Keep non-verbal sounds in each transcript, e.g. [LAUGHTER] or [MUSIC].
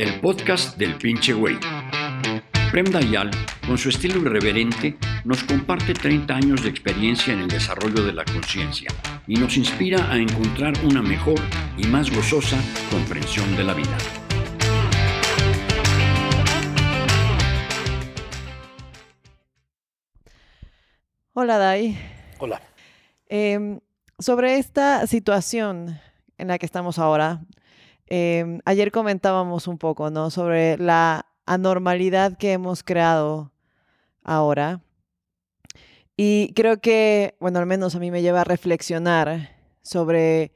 el podcast del pinche güey. Prem Dayal, con su estilo irreverente, nos comparte 30 años de experiencia en el desarrollo de la conciencia y nos inspira a encontrar una mejor y más gozosa comprensión de la vida. Hola, Dai. Hola. Em, sobre esta situación en la que estamos ahora, em, ayer comentábamos un poco, ¿no? Sobre la anormalidad que hemos creado ahora. Y creo que, bueno, al menos a mí me lleva a reflexionar sobre...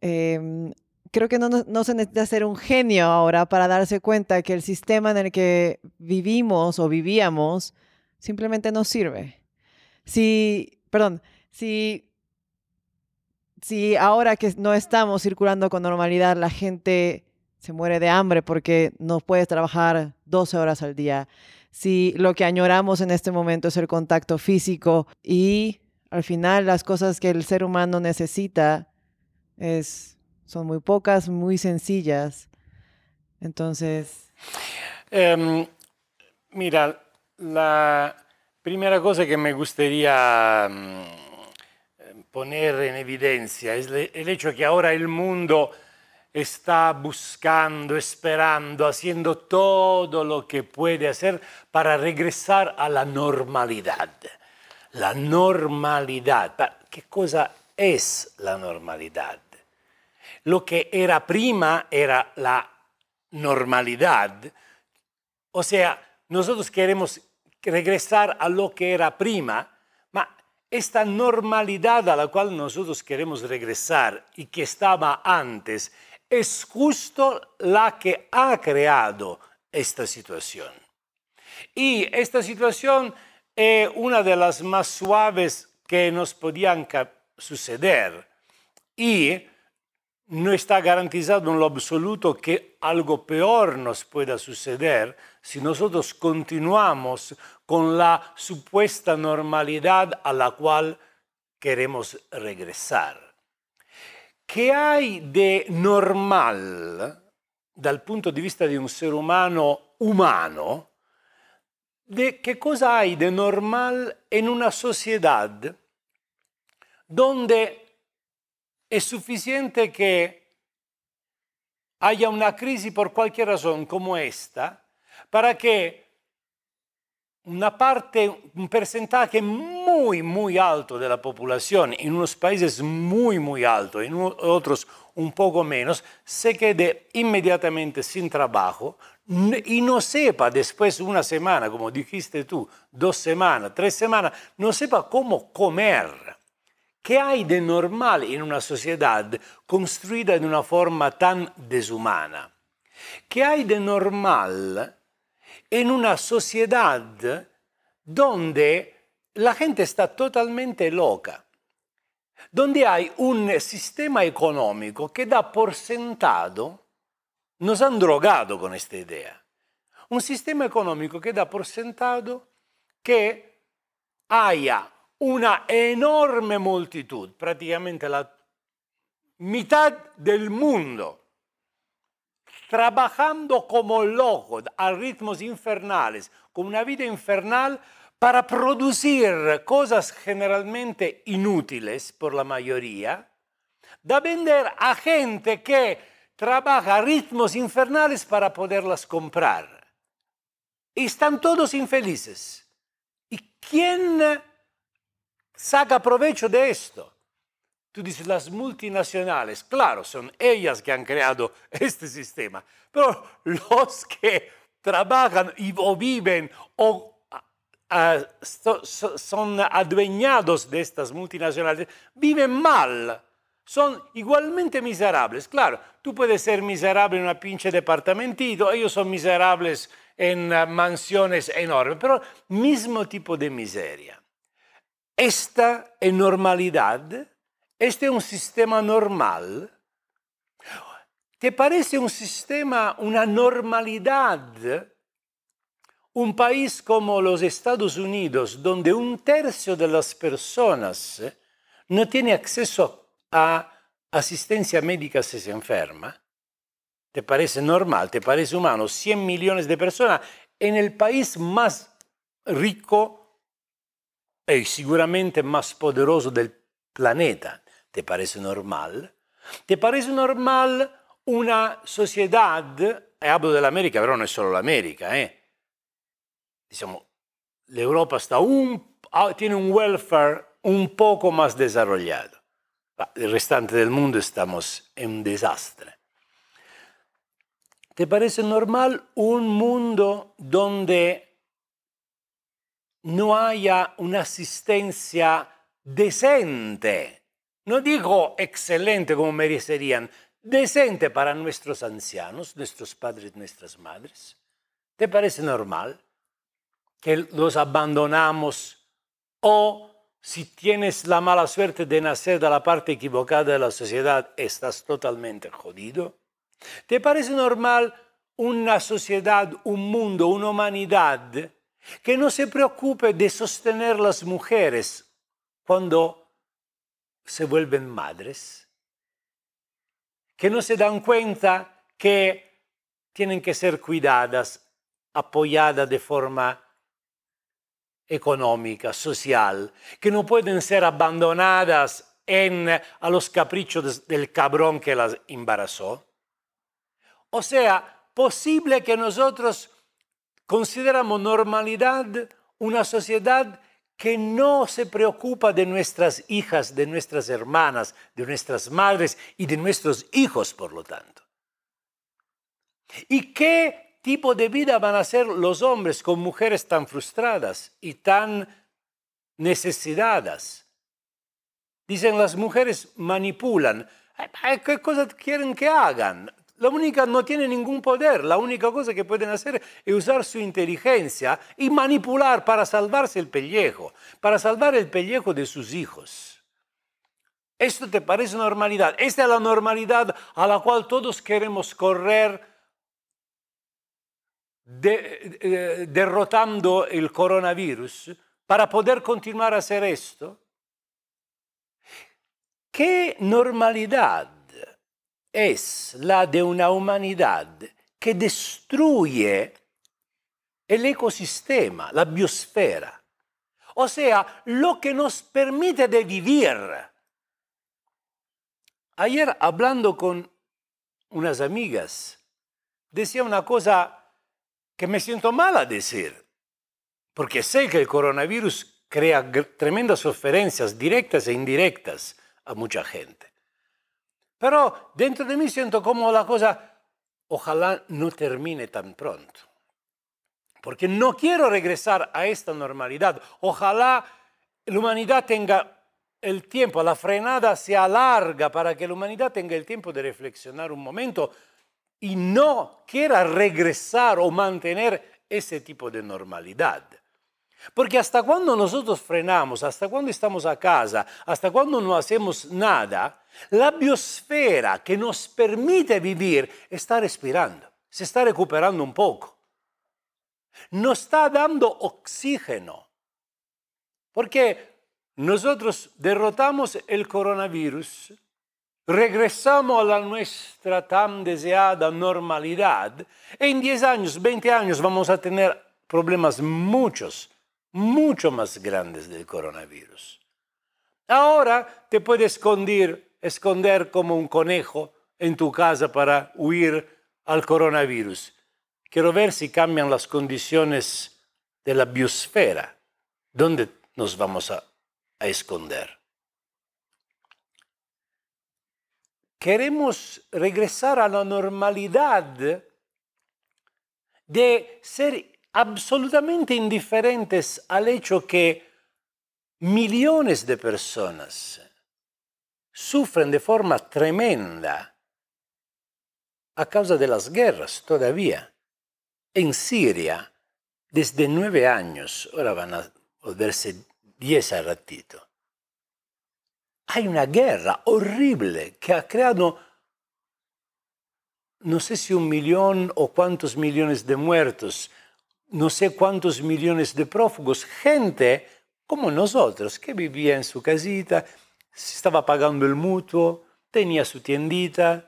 em, creo que no, no- se necesita ser un genio ahora para darse cuenta que el sistema en el que vivimos o vivíamos simplemente no sirve. Si, perdón, si, si ahora que no estamos circulando con normalidad, la gente se muere de hambre porque no puedes trabajar 12 horas al día, si lo que añoramos en este momento es el contacto físico y al final las cosas que el ser humano necesita es, son muy pocas, muy sencillas. Entonces, Em, mira, la primera cosa que me gustaría mm, poner en evidencia el hecho que ahora el mundo está buscando, esperando, haciendo todo lo que puede hacer para regresar a la normalidad. La normalidad. ¿Qué cosa es la normalidad? Lo que era prima era la normalidad. O sea, nosotros queremos regresar a lo que era prima, ma esta normalidad a la cual nosotros queremos regresar y que estaba antes es justo la que ha creado esta situación. Y esta situación es una de las más suaves que nos podían suceder. Y no está garantizado en lo absoluto que algo peor nos pueda suceder si nosotros continuamos con la supuesta normalidad a la cual queremos regresar. ¿Qué hay de normal dal punto di vista di un ser umano umano? De ¿Qué cosa hay de normal en una sociedad donde es suficiente que haya una crisis por cualquier razón como esta para que una parte, un porcentaje muy, muy alto de la población, en unos países muy, muy alto, en otros un poco menos, se quede inmediatamente sin trabajo y no sepa después una semana, como dijiste tú, dos semanas, tres semanas, no sepa cómo comer. ¿Qué hay de normal en una sociedad construida de una forma tan deshumana? ¿Qué hay de normal en una sociedad donde la gente está totalmente loca? Donde hay un sistema económico que da por sentado, nos han drogado con esta idea, un sistema económico que da por sentado que haya una enorme multitud, prácticamente la mitad del mundo, trabajando como locos a ritmos infernales, con una vida infernal para producir cosas generalmente inútiles por la mayoría, da vender a gente que trabaja a ritmos infernales para poderlas comprar. Y están todos infelices. ¿Y quién saca provecho de esto? Tú dices, las multinacionales, claro, son ellas que han creado [LAUGHS] este sistema, pero los que trabajan y, o viven o ah, so- so- son adueñados de estas multinacionales, viven mal, son igualmente miserables. Claro, tú puedes ser miserable en una pinche departamentito, ellos son miserables en ah, mansiones enormes, pero mismo tipo de miseria. Esta es normalidad, este es un sistema normal. ¿Te parece un sistema, una normalidad? Un país como los Estados Unidos, donde un tercio de las personas no tiene acceso a asistencia médica si se enferma, ¿Te parece normal? ¿Te parece humano? 100 millones de personas en el país más rico y seguramente más poderoso del planeta. ¿Te parece normal? ¿Te parece normal una sociedad, e hablo dell'America, però non è solo l'America, eh? diciamo, l'Europa está un, tiene un welfare un poco más desarrollado. El restante del estamos en un desastre. ¿Te parece normal un mundo donde no haya una asistencia decente? No digo excelente como merecerían, decente para nuestros ancianos, nuestros padres, nuestras madres. ¿Te parece normal que los abandonamos o si tienes la mala suerte de nacer de la parte equivocada de la sociedad, estás totalmente jodido? ¿Te parece normal una sociedad, un mundo, una humanidad que no se preocupe de sostener las mujeres cuando se vuelven madres? Que no se dan cuenta que tienen que ser cuidadas, apoyadas de forma económica, social, que no pueden ser abandonadas en, a los caprichos del cabrón que las embarazó. O sea, posible que nosotros consideramos normalidad una sociedad que no se preocupa de nuestras hijas, de nuestras hermanas, de nuestras madres y de nuestros hijos, por lo tanto. ¿Y qué tipo de vida van a ser los hombres con mujeres tan frustradas y tan necesitadas? Dicen las mujeres manipulan. ¿Qué cosas quieren que hagan? La única no tiene ningún poder, la única cosa que pueden hacer es usar su inteligencia y manipular para salvarse el pellejo, para salvar el pellejo de sus hijos. ¿Esto te parece normalidad? Esta es la normalidad a la cual todos queremos correr derrotando el coronavirus para poder continuar a hacer esto. ¿Qué normalidad es la de una humanidad que destruye el ecosistema, la biosfera. O sea, lo que nos permite de vivir. Ayer hablando con unas amigas, decía una cosa que me siento mal a decir, porque sé que el coronavirus crea tremendas sofrencias directas e indirectas a mucha gente. Pero dentro de mí siento como la cosa, ojalá no termine tan pronto. Porque no quiero regresar a esta normalidad. Ojalá la humanidad tenga el tiempo, la frenada se alarga para que la humanidad tenga el tiempo de reflexionar un momento y no quiera regresar o mantener ese tipo de normalidad. Porque hasta cuando nosotros frenamos, hasta cuando estamos a casa, hasta cuando no hacemos nada, la biosfera que nos permite vivir está respirando, se está recuperando un poco. Nos está dando oxígeno. Porque nosotros derrotamos el coronavirus, regresamos a la nuestra tan deseada normalidad, y en 10 años, 20 años vamos a tener problemas muchos mucho más grandes del coronavirus. Ahora te puedes esconder, esconder como un conejo en tu casa para huir al coronavirus. Quiero ver si cambian las condiciones de la biosfera. ¿Dónde nos vamos a, a esconder? Queremos regresar a la normalidad de ser absolutamente indiferentes al hecho que millones de personas sufren de forma tremenda a causa de las guerras todavía. En Siria, desde nueve años, ahora van a volverse diez a ratito, hay una guerra horrible que ha creado no sé si un millón o cuántos millones de muertos, no sé cuántos millones de prófugos, gente como nosotros, que vivía en su casita, estaba pagando el mutuo, tenía su tiendita.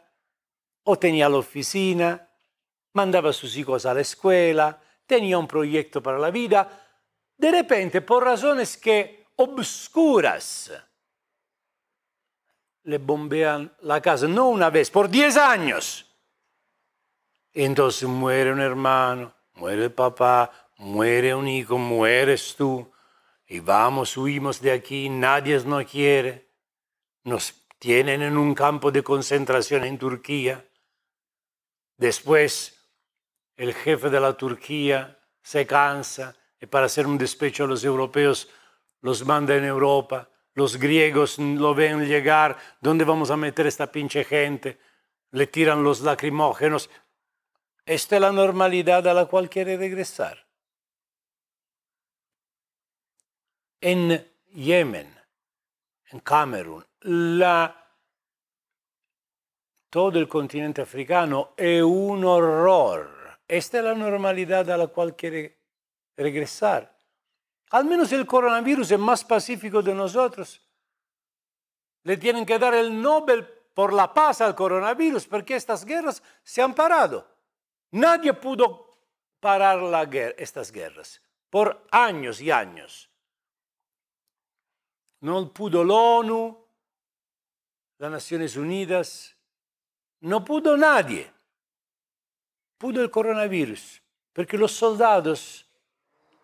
o tenía la oficina, mandaba a sus hijos a la escuela, tenía un proyecto para la vida. De repente, por razones que obscuras, le bombean la casa, no una vez, por 10 años. Entonces muere un hermano, muere papá, muere un hijo, mueres tú. Y vamos, huimos de aquí, nadie nos quiere. Nos tienen en un campo de concentración en Turquía. Después, el jefe de la Turquía se cansa y para hacer un despecho a los europeos los manda en Europa. Los griegos lo ven llegar. ¿Dónde vamos a meter esta pinche gente? Le tiran los lacrimógenos. Esta es la normalidad a la cual quiere regresar. En Yemen, en Camerún, todo el continente africano es un horror. Esta es la normalidad a la cual quiere regresar. Al menos el coronavirus es más pacífico de nosotros. Le tienen que dar el Nobel por la paz al coronavirus porque estas guerras se han parado. Nadie pudo parar la estas guerras por años y años. No pudo la ONU, las Naciones Unidas, no pudo nadie. Pudo el coronavirus, porque los soldados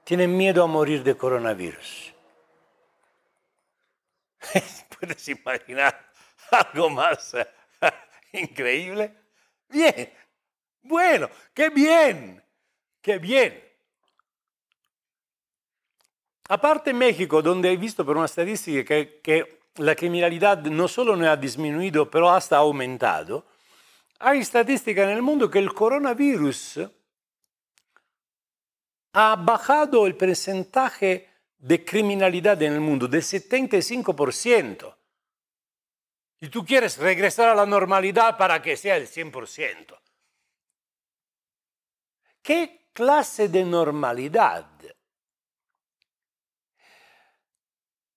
tienen miedo a morir de coronavirus. [LAUGHS] ¿Puedes imaginar algo más [LAUGHS] increíble? Bien, bueno, qué bien, qué bien. Aparte México, donde he visto por una estadística que, que la criminalidad no solo no ha disminuido, pero hasta aumentado, hay estadística en el mundo que el coronavirus ha bajado el porcentaje de criminalidad en el mundo del 75%. Y tú quieres regresar a la normalidad para que sea el 100%. ¿Qué clase de normalidad?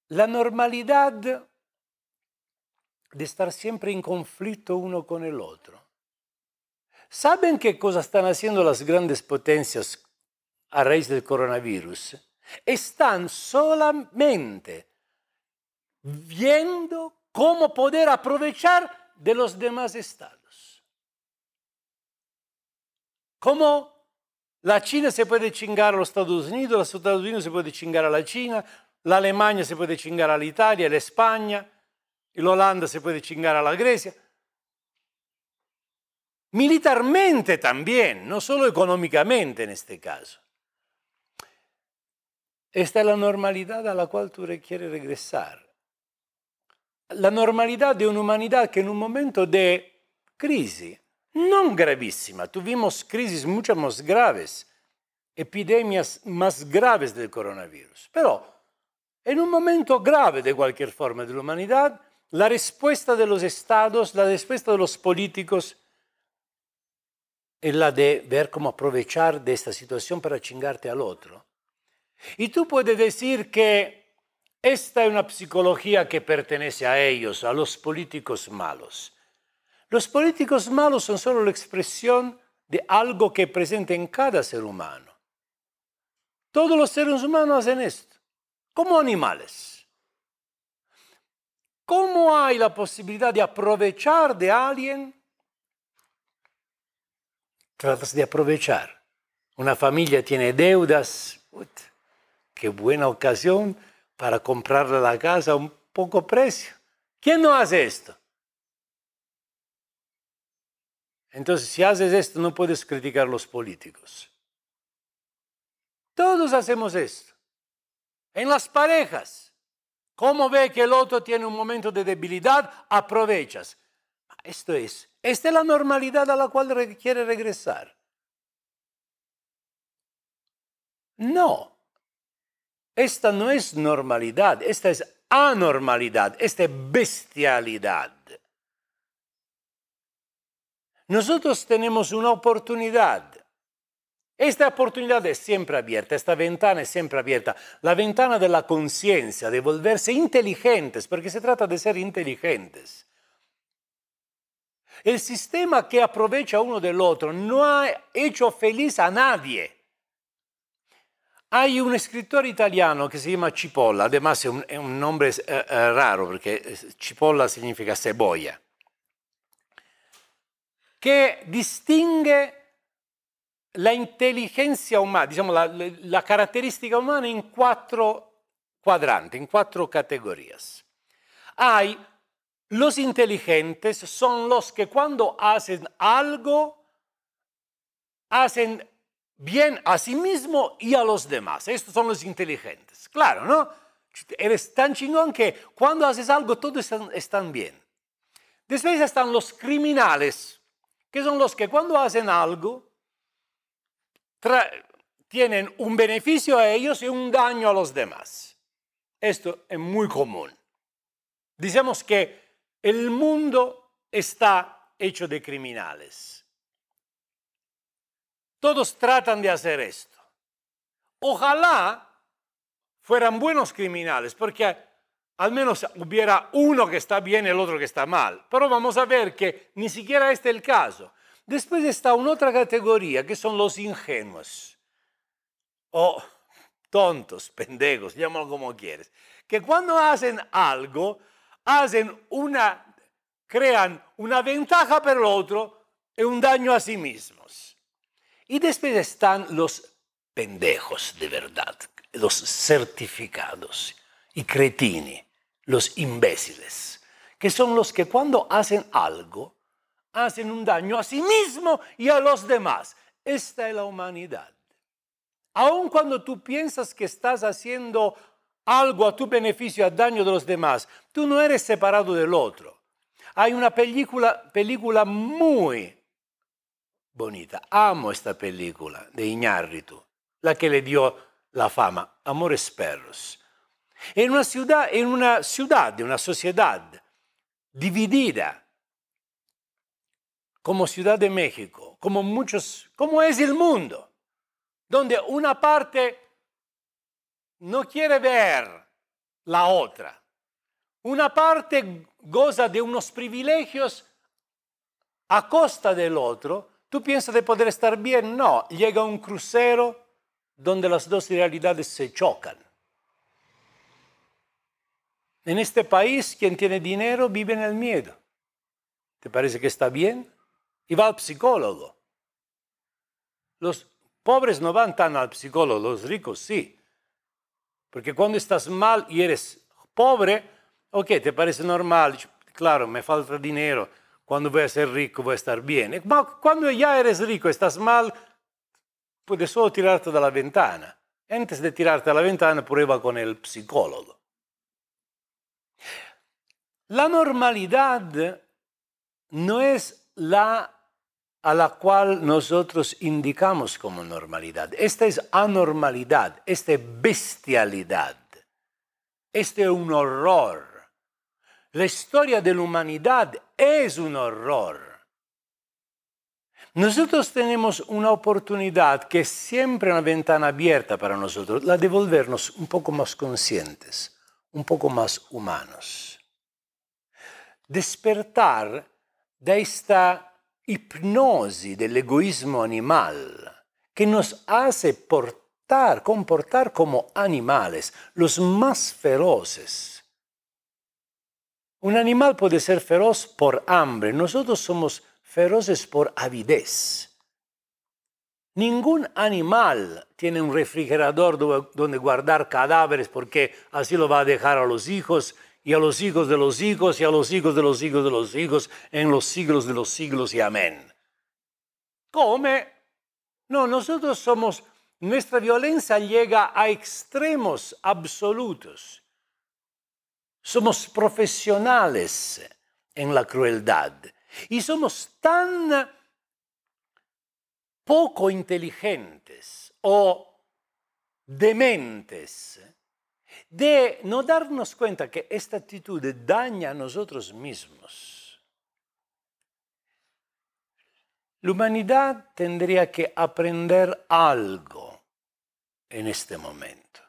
La normalidad de estar siempre en conflicto uno con el otro. ¿Saben qué cosa están haciendo las grandes potencias a raíz del coronavirus, están solamente viendo cómo poder aprovechar de los demás estados. Cómo la China se puede chingar a los Estados Unidos, los Estados Unidos se puede chingar a la China, la Alemania se puede chingar a la Italia, la España, la Holanda se puede chingar a la Grecia. Militarmente también, no solo económicamente en este caso. Esta es la normalidad a la cual tú quieres regresar. La normalidad de una humanidad que en un momento de crisis, no gravísima, tuvimos crisis mucho más graves, epidemias más graves del coronavirus, pero en un momento grave de cualquier forma de la humanidad, la respuesta de los estados, la respuesta de los políticos es la de ver cómo aprovechar de esta situación para chingarte al otro. Y tú puedes decir que esta es una psicología que pertenece a ellos, a los políticos malos. Los políticos malos son solo la expresión de algo que presente en cada ser humano. Todos los seres humanos hacen esto, como animales. ¿Cómo hay la posibilidad de aprovechar de alguien? Tratas de aprovechar. Una familia tiene deudas. Qué buena ocasión para comprarle la casa a un poco precio. ¿Quién no hace esto? Entonces, si haces esto, no puedes criticar a los políticos. Todos hacemos esto. En las parejas, ¿cómo ve que el otro tiene un momento de debilidad? Aprovechas. Esto es, esta es la normalidad a la cual quiere regresar. No, esta no es normalidad, esta es anormalidad, esta es bestialidad. Nosotros tenemos una oportunidad. Esta oportunidad es siempre abierta, esta ventana es siempre abierta. La ventana de la conciencia, de volverse inteligentes, porque se trata de ser inteligentes. El sistema que aprovecha uno del otro no ha hecho feliz a nadie. Hay un escritor italiano que se llama Cipolla, además es un, nombre eh, eh, raro porque Cipolla significa cebolla, que distingue la inteligencia umana, diciamo la, la caratteristica umana in quattro cuadrantes, in categorías. Hay los inteligentes, son los que cuando hacen algo, hacen bien a sí mismo y a los demás. Estos son los inteligentes. Claro, ¿no? Eres tan chingón que cuando haces algo todos están, están bien. Después están los criminales, que son los que cuando hacen algo tienen un beneficio a ellos y un daño a los demás. Esto es muy común. Dicemos que el mundo está hecho de criminales. Todos tratan de hacer esto. Ojalá fueran buenos criminales, porque al menos hubiera uno que está bien y el otro que está mal. Pero vamos a ver que ni siquiera este es el caso. Después está otra categoría que son los ingenuos o tontos, pendejos, llámalo como quieres, que cuando hacen algo, hacen una, crean una ventaja para el otro y un daño a sí mismos. Y después están los pendejos de verdad, los certificados y cretini, los imbéciles, que son los que cuando hacen algo, hacen un daño a sí mismo y a los demás. Esta es la humanidad. Aun cuando tú piensas que estás haciendo algo a tu beneficio, a daño de los demás, tú no eres separado del otro. Hay una película, película muy bonita. Amo esta película de Iñárritu, la que le dio la fama, Amores Perros. En una ciudad, en una ciudad, una sociedad dividida, como Ciudad de México, como muchos, como es el mundo, donde una parte no quiere ver la otra. Una parte goza de unos privilegios a costa del otro. ¿Tú piensas de poder estar bien? No, llega un crucero donde las dos realidades se chocan. En este país, quien tiene dinero vive en el miedo. ¿Te parece que está bien? y va al psicólogo. Los pobres no van tan al psicólogo, los ricos sí. Porque cuando estás mal y eres pobre, ok, te parece normal, claro, me falta dinero, cuando voy a ser rico voy a estar bien. Cuando ya eres rico, estás mal, puedes solo tirarte de la ventana. Antes de tirarte a la ventana, prueba con el psicólogo. La normalidad no es la a la cual nosotros indicamos como normalidad. Esta es anormalidad, esta es bestialidad, este es un horror. La historia de la humanidad es un horror. Nosotros tenemos una oportunidad que es siempre una ventana abierta para nosotros, la de volvernos un poco más conscientes, un poco más humanos. Despertar de esta hipnosis del egoísmo animal que nos hace portar, comportar como animales, los más feroces. Un animal puede ser feroz por hambre, nosotros somos feroces por avidez. Ningún animal tiene un refrigerador donde guardar cadáveres porque así lo va a dejar a los hijos y a los hijos de los hijos y a los hijos de los hijos de los hijos en los siglos de los siglos y amén. Come. No, nosotros somos, nuestra violencia llega a extremos absolutos. Somos profesionales en la crueldad y somos tan poco inteligentes o dementes de no darnos cuenta que esta actitud daña a nosotros mismos. La humanidad tendría que aprender algo en este momento.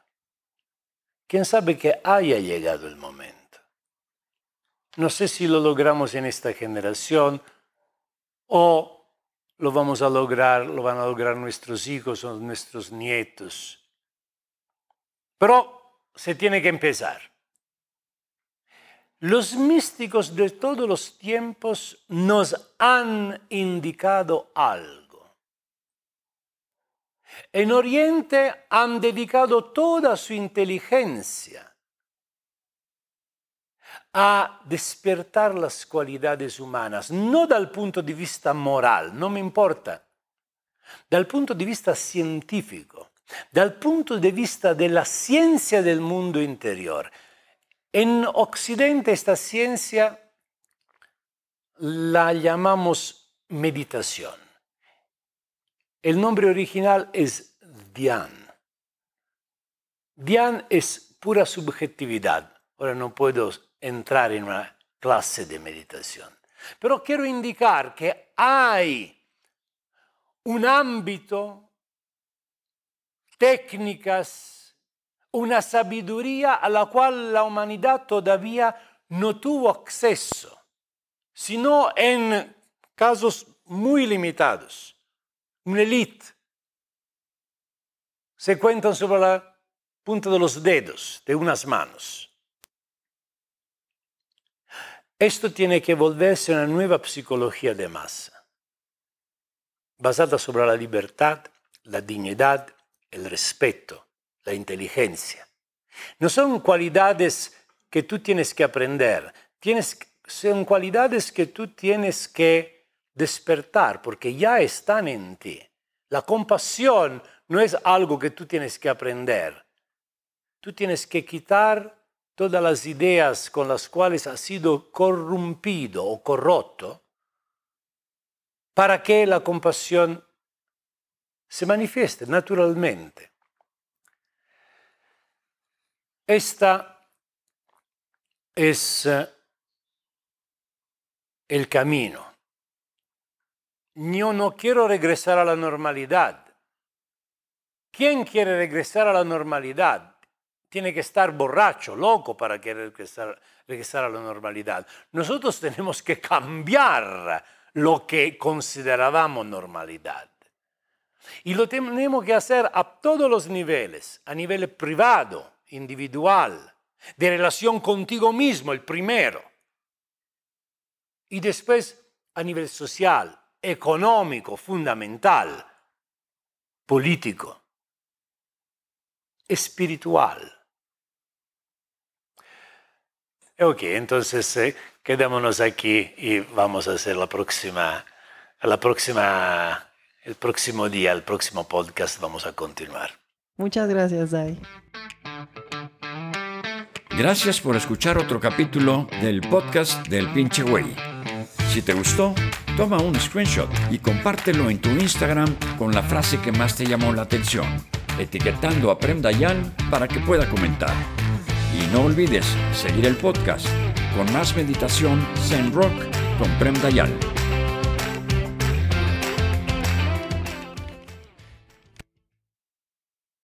¿Quién sabe que haya llegado el momento? No sé si lo logramos en esta generación, o lo vamos a lograr, lo van a lograr nuestros hijos o nuestros nietos. Pero se tiene que empezar. Los místicos de todos los tiempos nos han indicado algo. En Oriente han dedicado toda su inteligencia a despertar las cualidades humanas, no dal punto di vista moral, non mi importa, dal punto di vista científico, dal punto di vista della ciencia del mondo interior. En Occidente esta ciencia la llamamos meditación. El nombre original es Dhyan. Dhyan es pura subjetividad. Ahora no puedo entrar en una clase de meditación. Pero quiero indicar que hay un ámbito, técnicas, una sabiduría a la cual la humanidad todavía no tuvo acceso, sino en casos muy limitados. Una élite. Se cuentan sobre la punta de los dedos de unas manos. Esto tiene que volverse una nueva psicología de masa, basada sobre la libertad, la dignidad, el respeto, la inteligencia. No son cualidades que tú tienes que aprender, tienes, son cualidades que tú tienes que despertar porque ya están en ti. La compasión no es algo que tú tienes que aprender. Tú tienes que quitar todas las ideas con las cuales ha sido corrompido o corroto, para que la compasión se manifieste naturalmente. Esta es eh, el camino. Yo no quiero regresar a la normalidad. ¿Quién quiere regresar a la normalidad? tiene que estar borracho, loco para querer regresar, a la normalidad. Nosotros tenemos que cambiar lo que considerábamos normalidad. Y lo tenemos que hacer a todos los niveles, a nivel privado, individual, de relación contigo mismo, el primero. Y después a nivel social, económico, fundamental, político, espiritual. Ok, entonces eh, quedémonos aquí y vamos a hacer la próxima, la próxima, el próximo día, el próximo podcast vamos a continuar. Muchas gracias, Dai. Gracias por escuchar otro capítulo del podcast del pinche güey. Si te gustó, toma un screenshot y compártelo en tu Instagram con la frase que más te llamó la atención, etiquetando a Prem Dayan para que pueda comentar. Y no olvides seguir el podcast con más meditación Zen Rock con Prem Dayal.